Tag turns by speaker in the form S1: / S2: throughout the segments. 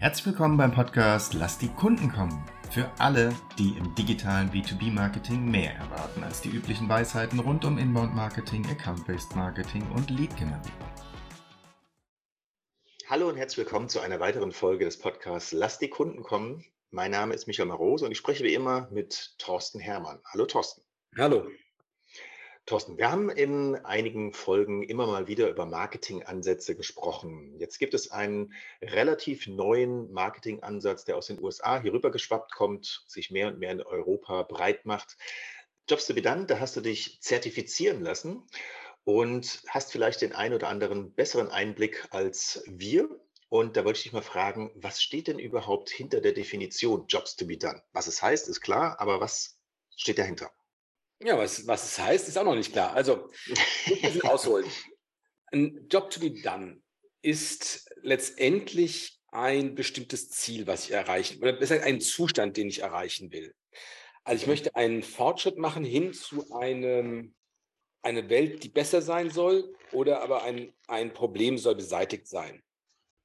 S1: Herzlich willkommen beim Podcast Lass die Kunden kommen. Für alle, die im digitalen B2B-Marketing mehr erwarten als die üblichen Weisheiten rund um Inbound-Marketing, Account-Based Marketing und Lead-Generierung.
S2: Hallo und herzlich willkommen zu einer weiteren Folge des Podcasts Lass die Kunden kommen. Mein Name ist Michael Marose und ich spreche wie immer mit Thorsten Hermann. Hallo Thorsten.
S3: Hallo.
S2: Thorsten, wir haben in einigen Folgen immer mal wieder über Marketingansätze gesprochen. Jetzt gibt es einen relativ neuen Marketingansatz, der aus den USA hier rüber geschwappt kommt, sich mehr und mehr in Europa breit macht. Jobs to be done, da hast du dich zertifizieren lassen und hast vielleicht den einen oder anderen besseren Einblick als wir. Und da wollte ich dich mal fragen, was steht denn überhaupt hinter der Definition Jobs to be done? Was es heißt, ist klar, aber was steht dahinter?
S3: Ja, was, was es heißt, ist auch noch nicht klar. Also, ich muss ausholen. Ein Job to be done ist letztendlich ein bestimmtes Ziel, was ich erreichen, oder besser ein Zustand, den ich erreichen will. Also ich möchte einen Fortschritt machen hin zu einem, eine Welt, die besser sein soll, oder aber ein, ein Problem soll beseitigt sein.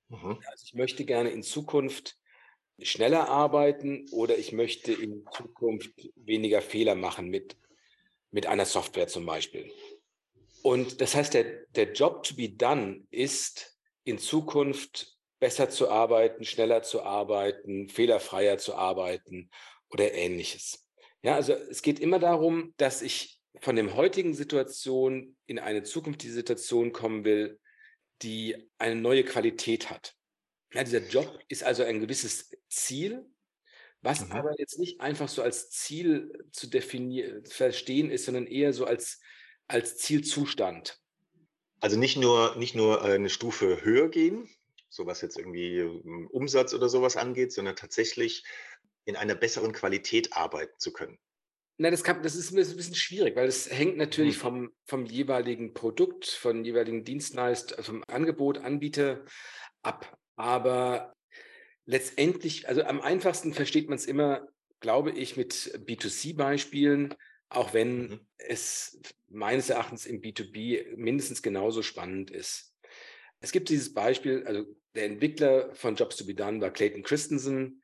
S3: Mhm. Also ich möchte gerne in Zukunft schneller arbeiten oder ich möchte in Zukunft weniger Fehler machen mit mit einer Software zum Beispiel. Und das heißt, der, der Job to be done ist in Zukunft besser zu arbeiten, schneller zu arbeiten, fehlerfreier zu arbeiten oder ähnliches. Ja, also es geht immer darum, dass ich von dem heutigen Situation in eine zukünftige Situation kommen will, die eine neue Qualität hat. Ja, dieser Job ist also ein gewisses Ziel, was mhm. aber jetzt nicht einfach so als Ziel zu definieren, verstehen ist, sondern eher so als, als Zielzustand.
S2: Also nicht nur, nicht nur eine Stufe höher gehen, so was jetzt irgendwie hm, Umsatz oder sowas angeht, sondern tatsächlich in einer besseren Qualität arbeiten zu können.
S3: Na, das, kann, das ist ein bisschen schwierig, weil es hängt natürlich mhm. vom, vom jeweiligen Produkt, vom jeweiligen Dienstleister, vom Angebot, Anbieter ab. Aber letztendlich, also am einfachsten versteht man es immer, glaube ich, mit B2C-Beispielen, auch wenn mhm. es meines Erachtens im B2B mindestens genauso spannend ist. Es gibt dieses Beispiel, also der Entwickler von Jobs to be Done war Clayton Christensen.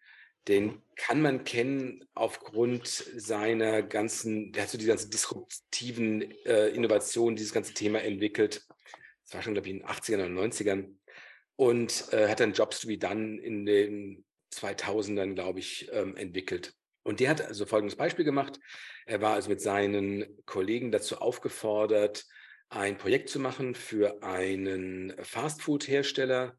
S3: Den mhm. kann man kennen aufgrund seiner ganzen, der hat so die ganzen disruptiven äh, Innovationen, dieses ganze Thema entwickelt. Das war schon, glaube ich, in den 80ern oder 90ern und äh, hat dann Jobs to be done in den 2000ern, glaube ich, ähm, entwickelt. Und der hat also folgendes Beispiel gemacht. Er war also mit seinen Kollegen dazu aufgefordert, ein Projekt zu machen für einen Fastfood-Hersteller.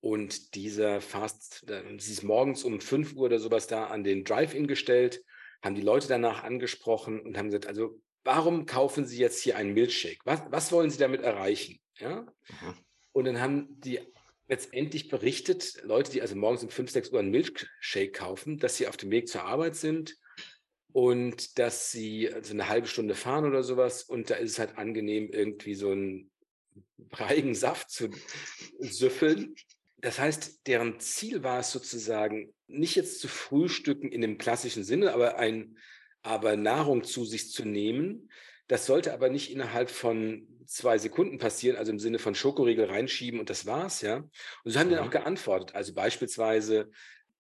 S3: Und dieser Fast, sie ist morgens um 5 Uhr oder sowas da an den Drive-In gestellt, haben die Leute danach angesprochen und haben gesagt, also warum kaufen Sie jetzt hier einen Milkshake? Was, was wollen Sie damit erreichen? Ja? Mhm. Und dann haben die letztendlich berichtet, Leute, die also morgens um 5, 6 Uhr einen Milkshake kaufen, dass sie auf dem Weg zur Arbeit sind und dass sie also eine halbe Stunde fahren oder sowas und da ist es halt angenehm, irgendwie so einen breigen Saft zu süffeln. Das heißt, deren Ziel war es sozusagen, nicht jetzt zu frühstücken in dem klassischen Sinne, aber ein, aber Nahrung zu sich zu nehmen, das sollte aber nicht innerhalb von zwei Sekunden passieren, also im Sinne von Schokoriegel reinschieben und das war's, ja. Und so haben mhm. dann auch geantwortet. Also beispielsweise,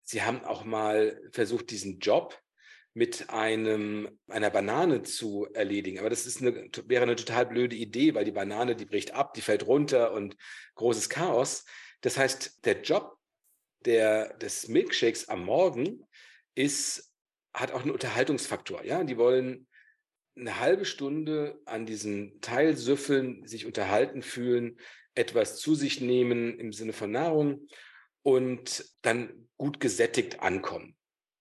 S3: sie haben auch mal versucht, diesen Job mit einem, einer Banane zu erledigen. Aber das ist eine, wäre eine total blöde Idee, weil die Banane, die bricht ab, die fällt runter und großes Chaos. Das heißt, der Job der, des Milkshakes am Morgen ist, hat auch einen Unterhaltungsfaktor. Ja, die wollen eine halbe Stunde an diesen Teilsüffeln sich unterhalten fühlen, etwas zu sich nehmen im Sinne von Nahrung und dann gut gesättigt ankommen.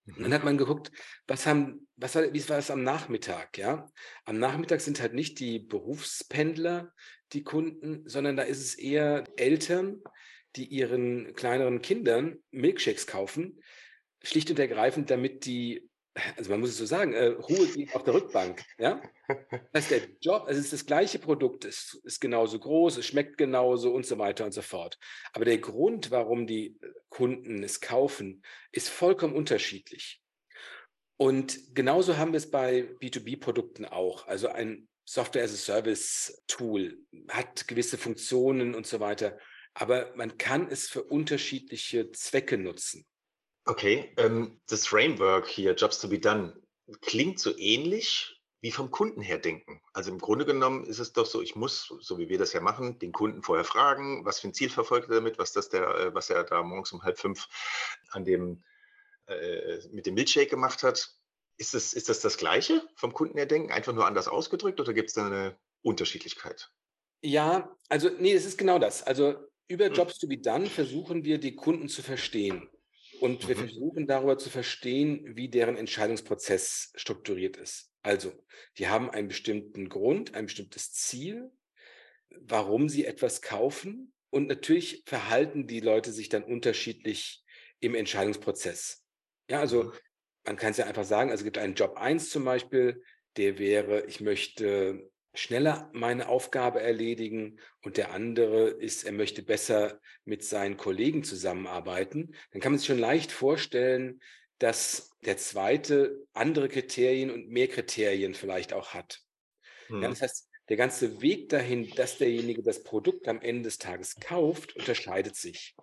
S3: Und dann mhm. hat man geguckt, was haben, was war, wie war es am Nachmittag, ja? Am Nachmittag sind halt nicht die Berufspendler die Kunden, sondern da ist es eher Eltern, die ihren kleineren Kindern Milkshakes kaufen, schlicht und ergreifend, damit die also man muss es so sagen, äh, Ruhe geht auf der Rückbank. Ja? Das heißt, der Job, also es ist das gleiche Produkt, es ist genauso groß, es schmeckt genauso und so weiter und so fort. Aber der Grund, warum die Kunden es kaufen, ist vollkommen unterschiedlich. Und genauso haben wir es bei B2B-Produkten auch. Also ein Software as a Service Tool hat gewisse Funktionen und so weiter. aber man kann es für unterschiedliche Zwecke nutzen.
S2: Okay, ähm, das Framework hier, Jobs to be done, klingt so ähnlich wie vom Kunden her denken. Also im Grunde genommen ist es doch so, ich muss, so wie wir das ja machen, den Kunden vorher fragen, was für ein Ziel verfolgt er damit, was das der, äh, was er da morgens um halb fünf an dem äh, mit dem Milkshake gemacht hat. Ist das, ist das das Gleiche vom Kunden her denken, einfach nur anders ausgedrückt oder gibt es da eine Unterschiedlichkeit?
S3: Ja, also nee, es ist genau das. Also über hm. Jobs to be done versuchen wir, die Kunden zu verstehen. Und wir mhm. versuchen darüber zu verstehen, wie deren Entscheidungsprozess strukturiert ist. Also, die haben einen bestimmten Grund, ein bestimmtes Ziel, warum sie etwas kaufen. Und natürlich verhalten die Leute sich dann unterschiedlich im Entscheidungsprozess. Ja, also mhm. man kann es ja einfach sagen, also es gibt einen Job 1 zum Beispiel, der wäre, ich möchte schneller meine Aufgabe erledigen und der andere ist, er möchte besser mit seinen Kollegen zusammenarbeiten, dann kann man sich schon leicht vorstellen, dass der zweite andere Kriterien und mehr Kriterien vielleicht auch hat. Hm. Ja, das heißt, der ganze Weg dahin, dass derjenige das Produkt am Ende des Tages kauft, unterscheidet sich.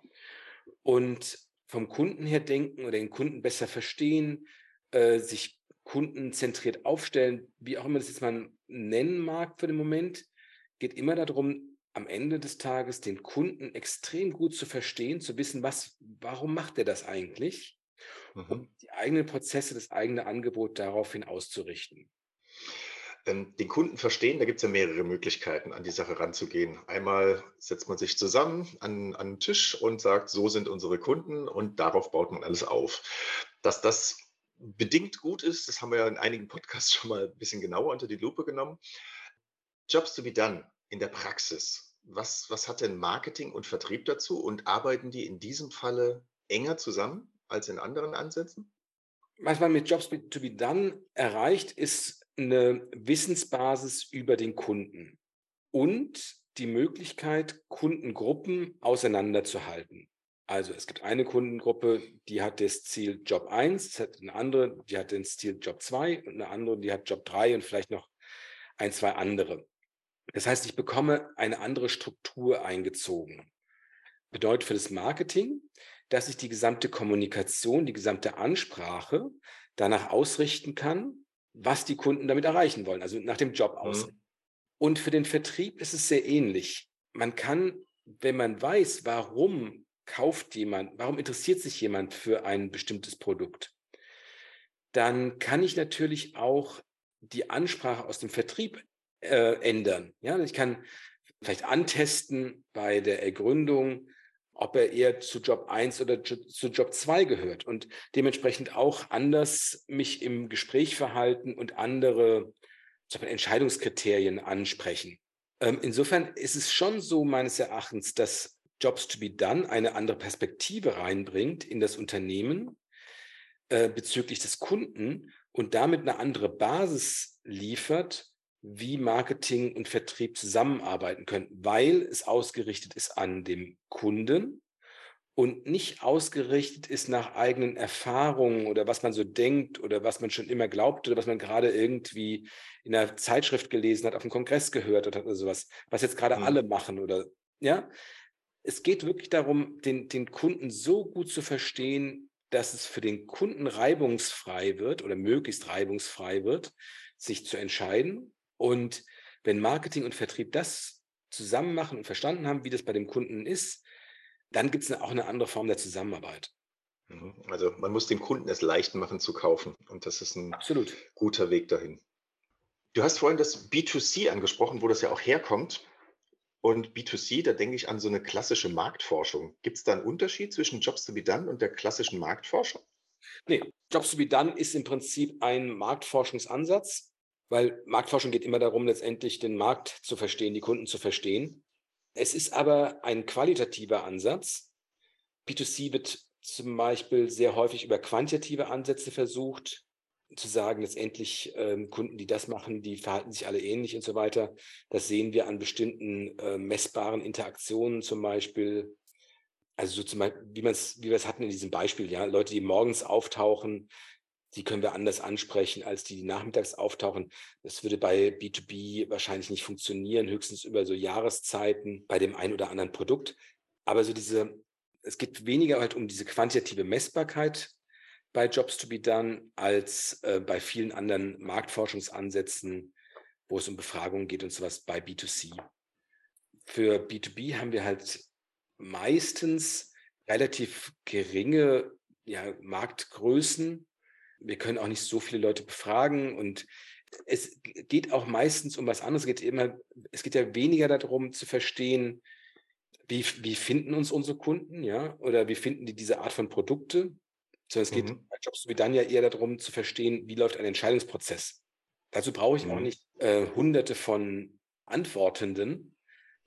S3: Und vom Kunden her denken oder den Kunden besser verstehen, äh, sich kundenzentriert aufstellen, wie auch immer das jetzt man nennen mag für den Moment, geht immer darum, am Ende des Tages den Kunden extrem gut zu verstehen, zu wissen, was, warum macht er das eigentlich, mhm. um die eigenen Prozesse, das eigene Angebot daraufhin auszurichten.
S2: Ähm, den Kunden verstehen, da gibt es ja mehrere Möglichkeiten, an die Sache ranzugehen. Einmal setzt man sich zusammen an, an einen Tisch und sagt, so sind unsere Kunden und darauf baut man alles auf. Dass das bedingt gut ist. Das haben wir ja in einigen Podcasts schon mal ein bisschen genauer unter die Lupe genommen. Jobs to be done in der Praxis. Was, was hat denn Marketing und Vertrieb dazu und arbeiten die in diesem Falle enger zusammen als in anderen Ansätzen?
S3: Was man mit Jobs to be done erreicht, ist eine Wissensbasis über den Kunden und die Möglichkeit, Kundengruppen auseinanderzuhalten. Also es gibt eine Kundengruppe, die hat das Ziel Job 1, es hat eine andere, die hat das Ziel Job 2 und eine andere, die hat Job 3 und vielleicht noch ein, zwei andere. Das heißt, ich bekomme eine andere Struktur eingezogen. Bedeutet für das Marketing, dass ich die gesamte Kommunikation, die gesamte Ansprache danach ausrichten kann, was die Kunden damit erreichen wollen, also nach dem Job aus. Mhm. Und für den Vertrieb ist es sehr ähnlich. Man kann, wenn man weiß, warum kauft jemand, warum interessiert sich jemand für ein bestimmtes Produkt, dann kann ich natürlich auch die Ansprache aus dem Vertrieb äh, ändern. Ja, ich kann vielleicht antesten bei der Ergründung, ob er eher zu Job 1 oder zu Job 2 gehört und dementsprechend auch anders mich im Gespräch verhalten und andere Entscheidungskriterien ansprechen. Ähm, insofern ist es schon so meines Erachtens, dass Jobs to be done eine andere Perspektive reinbringt in das Unternehmen äh, bezüglich des Kunden und damit eine andere Basis liefert, wie Marketing und Vertrieb zusammenarbeiten können, weil es ausgerichtet ist an dem Kunden und nicht ausgerichtet ist nach eigenen Erfahrungen oder was man so denkt oder was man schon immer glaubt oder was man gerade irgendwie in einer Zeitschrift gelesen hat, auf dem Kongress gehört hat oder sowas, was jetzt gerade mhm. alle machen oder ja, es geht wirklich darum, den, den Kunden so gut zu verstehen, dass es für den Kunden reibungsfrei wird oder möglichst reibungsfrei wird, sich zu entscheiden. Und wenn Marketing und Vertrieb das zusammen machen und verstanden haben, wie das bei dem Kunden ist, dann gibt es auch eine andere Form der Zusammenarbeit.
S2: Mhm. Also man muss dem Kunden es leicht machen zu kaufen. Und das ist ein Absolut. guter Weg dahin. Du hast vorhin das B2C angesprochen, wo das ja auch herkommt. Und B2C, da denke ich an so eine klassische Marktforschung. Gibt es da einen Unterschied zwischen Jobs to be done und der klassischen Marktforschung?
S3: Nee, Jobs to be done ist im Prinzip ein Marktforschungsansatz, weil Marktforschung geht immer darum, letztendlich den Markt zu verstehen, die Kunden zu verstehen. Es ist aber ein qualitativer Ansatz. B2C wird zum Beispiel sehr häufig über quantitative Ansätze versucht zu sagen, letztendlich ähm, Kunden, die das machen, die verhalten sich alle ähnlich und so weiter. Das sehen wir an bestimmten äh, messbaren Interaktionen zum Beispiel. Also so zum Beispiel, wie, wie wir es hatten in diesem Beispiel, ja, Leute, die morgens auftauchen, die können wir anders ansprechen als die, die nachmittags auftauchen. Das würde bei B2B wahrscheinlich nicht funktionieren, höchstens über so Jahreszeiten bei dem einen oder anderen Produkt. Aber so diese, es geht weniger halt um diese quantitative Messbarkeit bei Jobs to be done als äh, bei vielen anderen Marktforschungsansätzen, wo es um Befragungen geht und sowas bei B2C. Für B2B haben wir halt meistens relativ geringe ja, Marktgrößen. Wir können auch nicht so viele Leute befragen und es geht auch meistens um was anderes. Es geht immer, es geht ja weniger darum zu verstehen, wie, wie finden uns unsere Kunden, ja, oder wie finden die diese Art von Produkte, sondern es geht mhm. bei Jobs wie dann ja eher darum zu verstehen, wie läuft ein Entscheidungsprozess. Dazu brauche ich mhm. auch nicht äh, hunderte von Antwortenden.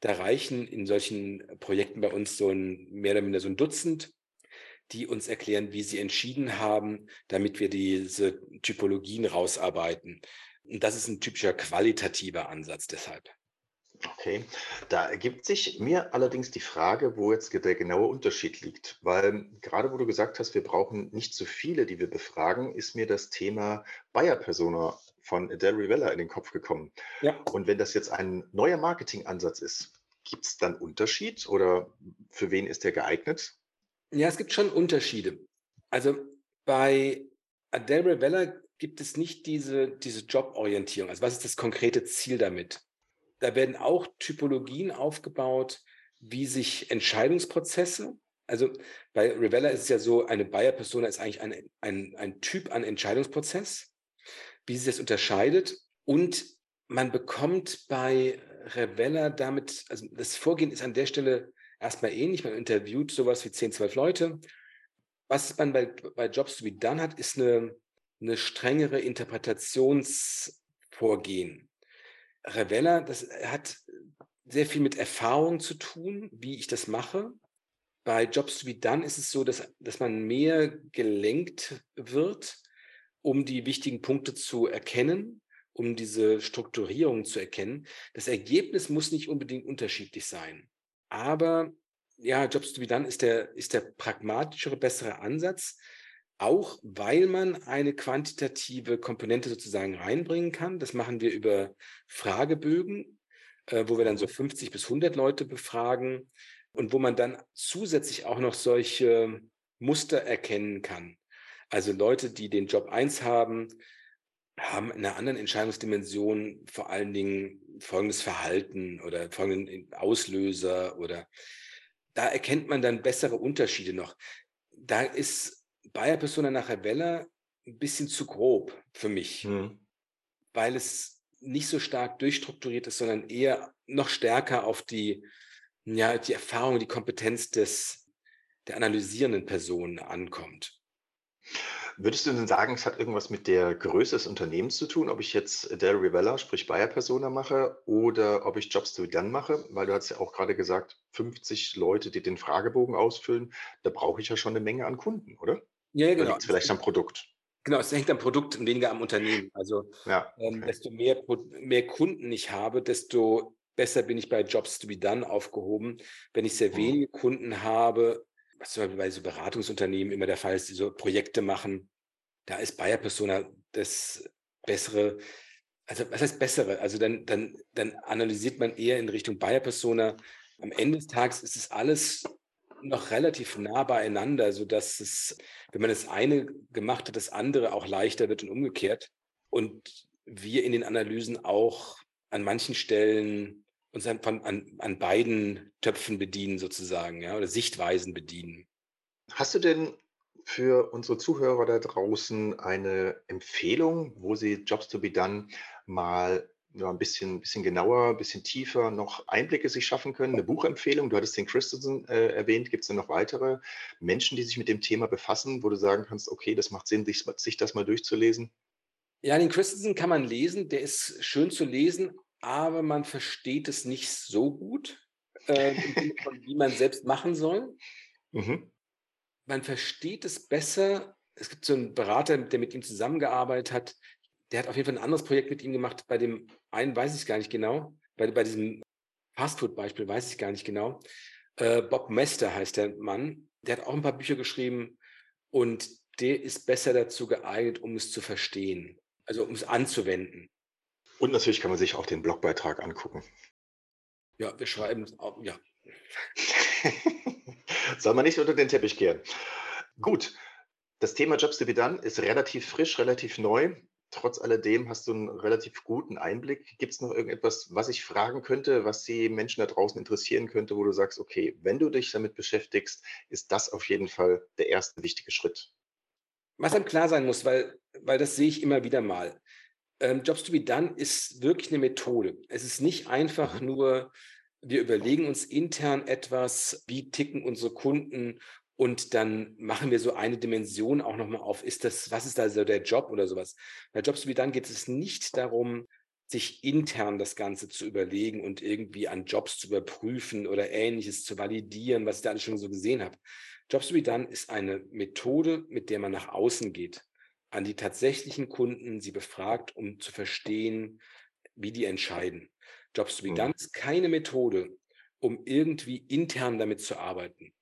S3: Da reichen in solchen Projekten bei uns so ein mehr oder minder so ein Dutzend, die uns erklären, wie sie entschieden haben, damit wir diese Typologien rausarbeiten. Und das ist ein typischer qualitativer Ansatz deshalb.
S2: Okay, da ergibt sich mir allerdings die Frage, wo jetzt der genaue Unterschied liegt. Weil gerade wo du gesagt hast, wir brauchen nicht so viele, die wir befragen, ist mir das Thema Buyer-Persona von Adele Rivella in den Kopf gekommen. Ja. Und wenn das jetzt ein neuer Marketingansatz ist, gibt es dann Unterschied oder für wen ist der geeignet?
S3: Ja, es gibt schon Unterschiede. Also bei Adele Rivella gibt es nicht diese, diese Joborientierung. Also was ist das konkrete Ziel damit? Da werden auch Typologien aufgebaut, wie sich Entscheidungsprozesse, also bei Rivella ist es ja so, eine Buyer-Persona ist eigentlich ein, ein, ein Typ an Entscheidungsprozess, wie sich das unterscheidet. Und man bekommt bei Revella damit, also das Vorgehen ist an der Stelle erstmal ähnlich. Man interviewt sowas wie 10, 12 Leute. Was man bei, bei Jobs to be done hat, ist eine eine strengere Interpretationsvorgehen. Revella, das hat sehr viel mit Erfahrung zu tun, wie ich das mache. Bei Jobs to be done ist es so, dass, dass man mehr gelenkt wird, um die wichtigen Punkte zu erkennen, um diese Strukturierung zu erkennen. Das Ergebnis muss nicht unbedingt unterschiedlich sein. Aber ja, Jobs to be done ist der, ist der pragmatischere, bessere Ansatz, auch weil man eine quantitative Komponente sozusagen reinbringen kann. Das machen wir über Fragebögen, äh, wo wir dann so 50 bis 100 Leute befragen und wo man dann zusätzlich auch noch solche Muster erkennen kann. Also Leute, die den Job 1 haben, haben in einer anderen Entscheidungsdimension vor allen Dingen folgendes Verhalten oder folgenden Auslöser oder da erkennt man dann bessere Unterschiede noch. Da ist Bayer Persona nach Rebella ein bisschen zu grob für mich, mhm. weil es nicht so stark durchstrukturiert ist, sondern eher noch stärker auf die, ja, die Erfahrung, die Kompetenz des, der analysierenden Person ankommt.
S2: Würdest du denn sagen, es hat irgendwas mit der Größe des Unternehmens zu tun, ob ich jetzt Dell Rivella, sprich Bayer Persona mache oder ob ich Jobs to be done mache? Weil du hast ja auch gerade gesagt, 50 Leute, die den Fragebogen ausfüllen, da brauche ich ja schon eine Menge an Kunden, oder?
S3: Ja, ja genau.
S2: vielleicht am Produkt.
S3: Genau, es hängt am Produkt und weniger am Unternehmen. Also ja, ähm, okay. ähm, desto mehr, mehr Kunden ich habe, desto besser bin ich bei Jobs to be done aufgehoben. Wenn ich sehr mhm. wenige Kunden habe, was zum Beispiel bei so Beratungsunternehmen immer der Fall ist, die so Projekte machen, da ist Bayer Persona das bessere, also was heißt bessere? Also dann, dann, dann analysiert man eher in Richtung Bayer Persona. Am Ende des Tages ist es alles noch relativ nah beieinander, sodass es, wenn man das eine gemacht hat, das andere auch leichter wird und umgekehrt. Und wir in den Analysen auch an manchen Stellen uns an, an, an beiden Töpfen bedienen sozusagen, ja, oder Sichtweisen bedienen.
S2: Hast du denn für unsere Zuhörer da draußen eine Empfehlung, wo sie Jobs to be done mal ja, ein bisschen, bisschen genauer, ein bisschen tiefer noch Einblicke sich schaffen können. Eine Buchempfehlung, du hattest den Christensen äh, erwähnt, gibt es denn noch weitere Menschen, die sich mit dem Thema befassen, wo du sagen kannst, okay, das macht Sinn, sich, sich das mal durchzulesen?
S3: Ja, den Christensen kann man lesen, der ist schön zu lesen, aber man versteht es nicht so gut, äh, wie man selbst machen soll. Mhm. Man versteht es besser. Es gibt so einen Berater, der mit ihm zusammengearbeitet hat, der hat auf jeden Fall ein anderes Projekt mit ihm gemacht. Bei dem einen weiß ich gar nicht genau. Bei, bei diesem Fastfood-Beispiel weiß ich gar nicht genau. Äh, Bob Mester heißt der Mann. Der hat auch ein paar Bücher geschrieben und der ist besser dazu geeignet, um es zu verstehen, also um es anzuwenden.
S2: Und natürlich kann man sich auch den Blogbeitrag angucken.
S3: Ja, wir schreiben, ja.
S2: Soll man nicht unter den Teppich kehren. Gut, das Thema Jobs to be done ist relativ frisch, relativ neu. Trotz alledem hast du einen relativ guten Einblick. Gibt es noch irgendetwas, was ich fragen könnte, was die Menschen da draußen interessieren könnte, wo du sagst, okay, wenn du dich damit beschäftigst, ist das auf jeden Fall der erste wichtige Schritt?
S3: Was einem klar sein muss, weil, weil das sehe ich immer wieder mal. Ähm, Jobs to be done ist wirklich eine Methode. Es ist nicht einfach mhm. nur, wir überlegen uns intern etwas, wie ticken unsere Kunden und dann machen wir so eine Dimension auch nochmal auf. Ist das, was ist da so der Job oder sowas? Bei Jobs to be done geht es nicht darum, sich intern das Ganze zu überlegen und irgendwie an Jobs zu überprüfen oder ähnliches zu validieren, was ich da alles schon so gesehen habe. Jobs to be done ist eine Methode, mit der man nach außen geht, an die tatsächlichen Kunden, sie befragt, um zu verstehen, wie die entscheiden. Jobs to be done ist keine Methode, um irgendwie intern damit zu arbeiten.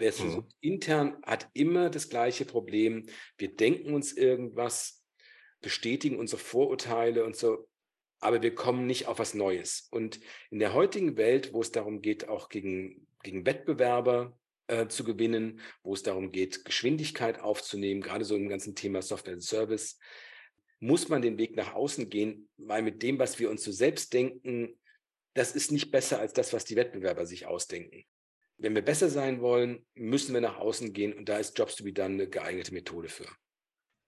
S3: Wer es mhm. versucht intern, hat immer das gleiche Problem. Wir denken uns irgendwas, bestätigen unsere Vorurteile und so, aber wir kommen nicht auf was Neues. Und in der heutigen Welt, wo es darum geht, auch gegen, gegen Wettbewerber äh, zu gewinnen, wo es darum geht, Geschwindigkeit aufzunehmen, gerade so im ganzen Thema Software and Service, muss man den Weg nach außen gehen, weil mit dem, was wir uns so selbst denken, das ist nicht besser als das, was die Wettbewerber sich ausdenken. Wenn wir besser sein wollen, müssen wir nach außen gehen und da ist Jobs to be done eine geeignete Methode für.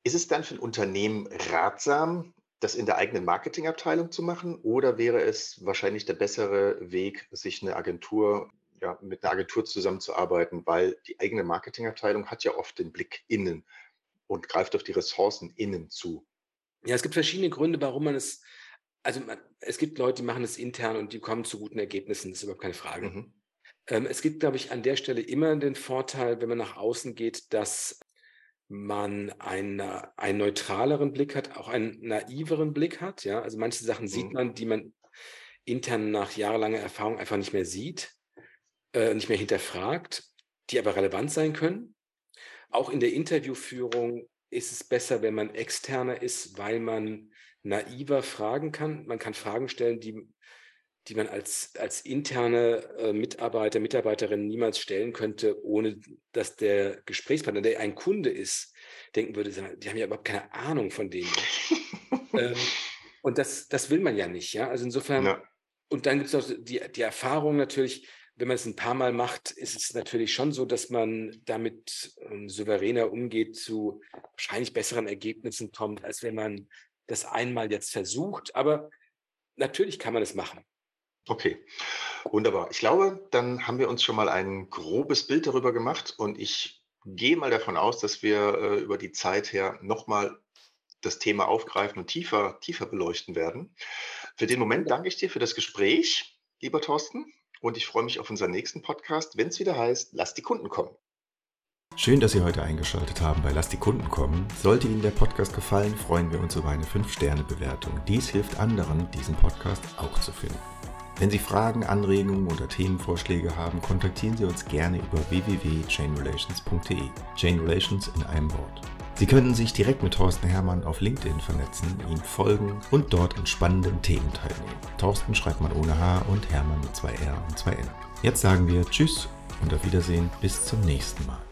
S2: Ist es dann für ein Unternehmen ratsam, das in der eigenen Marketingabteilung zu machen oder wäre es wahrscheinlich der bessere Weg, sich eine Agentur ja, mit einer Agentur zusammenzuarbeiten, weil die eigene Marketingabteilung hat ja oft den Blick innen und greift auf die Ressourcen innen zu.
S3: Ja, es gibt verschiedene Gründe, warum man es, also man, es gibt Leute, die machen es intern und die kommen zu guten Ergebnissen, das ist überhaupt keine Frage. Mhm. Ähm, es gibt, glaube ich, an der Stelle immer den Vorteil, wenn man nach außen geht, dass man einen, einen neutraleren Blick hat, auch einen naiveren Blick hat. Ja, also manche Sachen mhm. sieht man, die man intern nach jahrelanger Erfahrung einfach nicht mehr sieht äh, nicht mehr hinterfragt, die aber relevant sein können. Auch in der Interviewführung ist es besser, wenn man externer ist, weil man naiver fragen kann. Man kann Fragen stellen, die, die man als, als interne äh, Mitarbeiter, Mitarbeiterin niemals stellen könnte, ohne dass der Gesprächspartner, der ein Kunde ist, denken würde, die haben ja überhaupt keine Ahnung von denen. ähm, und das, das will man ja nicht. Ja? Also insofern, ja. und dann gibt es auch die, die Erfahrung natürlich, wenn man es ein paar Mal macht, ist es natürlich schon so, dass man damit ähm, souveräner umgeht, zu wahrscheinlich besseren Ergebnissen kommt, als wenn man das einmal jetzt versucht. Aber natürlich kann man es machen.
S2: Okay, wunderbar. Ich glaube, dann haben wir uns schon mal ein grobes Bild darüber gemacht und ich gehe mal davon aus, dass wir äh, über die Zeit her nochmal das Thema aufgreifen und tiefer, tiefer beleuchten werden. Für den Moment danke ich dir für das Gespräch, lieber Thorsten. Und ich freue mich auf unseren nächsten Podcast, wenn es wieder heißt, lass die Kunden kommen.
S1: Schön, dass Sie heute eingeschaltet haben bei Lass die Kunden kommen. Sollte Ihnen der Podcast gefallen, freuen wir uns über eine 5-Sterne-Bewertung. Dies hilft anderen, diesen Podcast auch zu finden. Wenn Sie Fragen, Anregungen oder Themenvorschläge haben, kontaktieren Sie uns gerne über www.chainrelations.de. Chain Relations in einem Wort. Sie können sich direkt mit Thorsten Hermann auf LinkedIn vernetzen, ihm folgen und dort an spannenden Themen teilnehmen. Thorsten schreibt man ohne H und Hermann mit zwei R und zwei N. Jetzt sagen wir Tschüss und auf Wiedersehen bis zum nächsten Mal.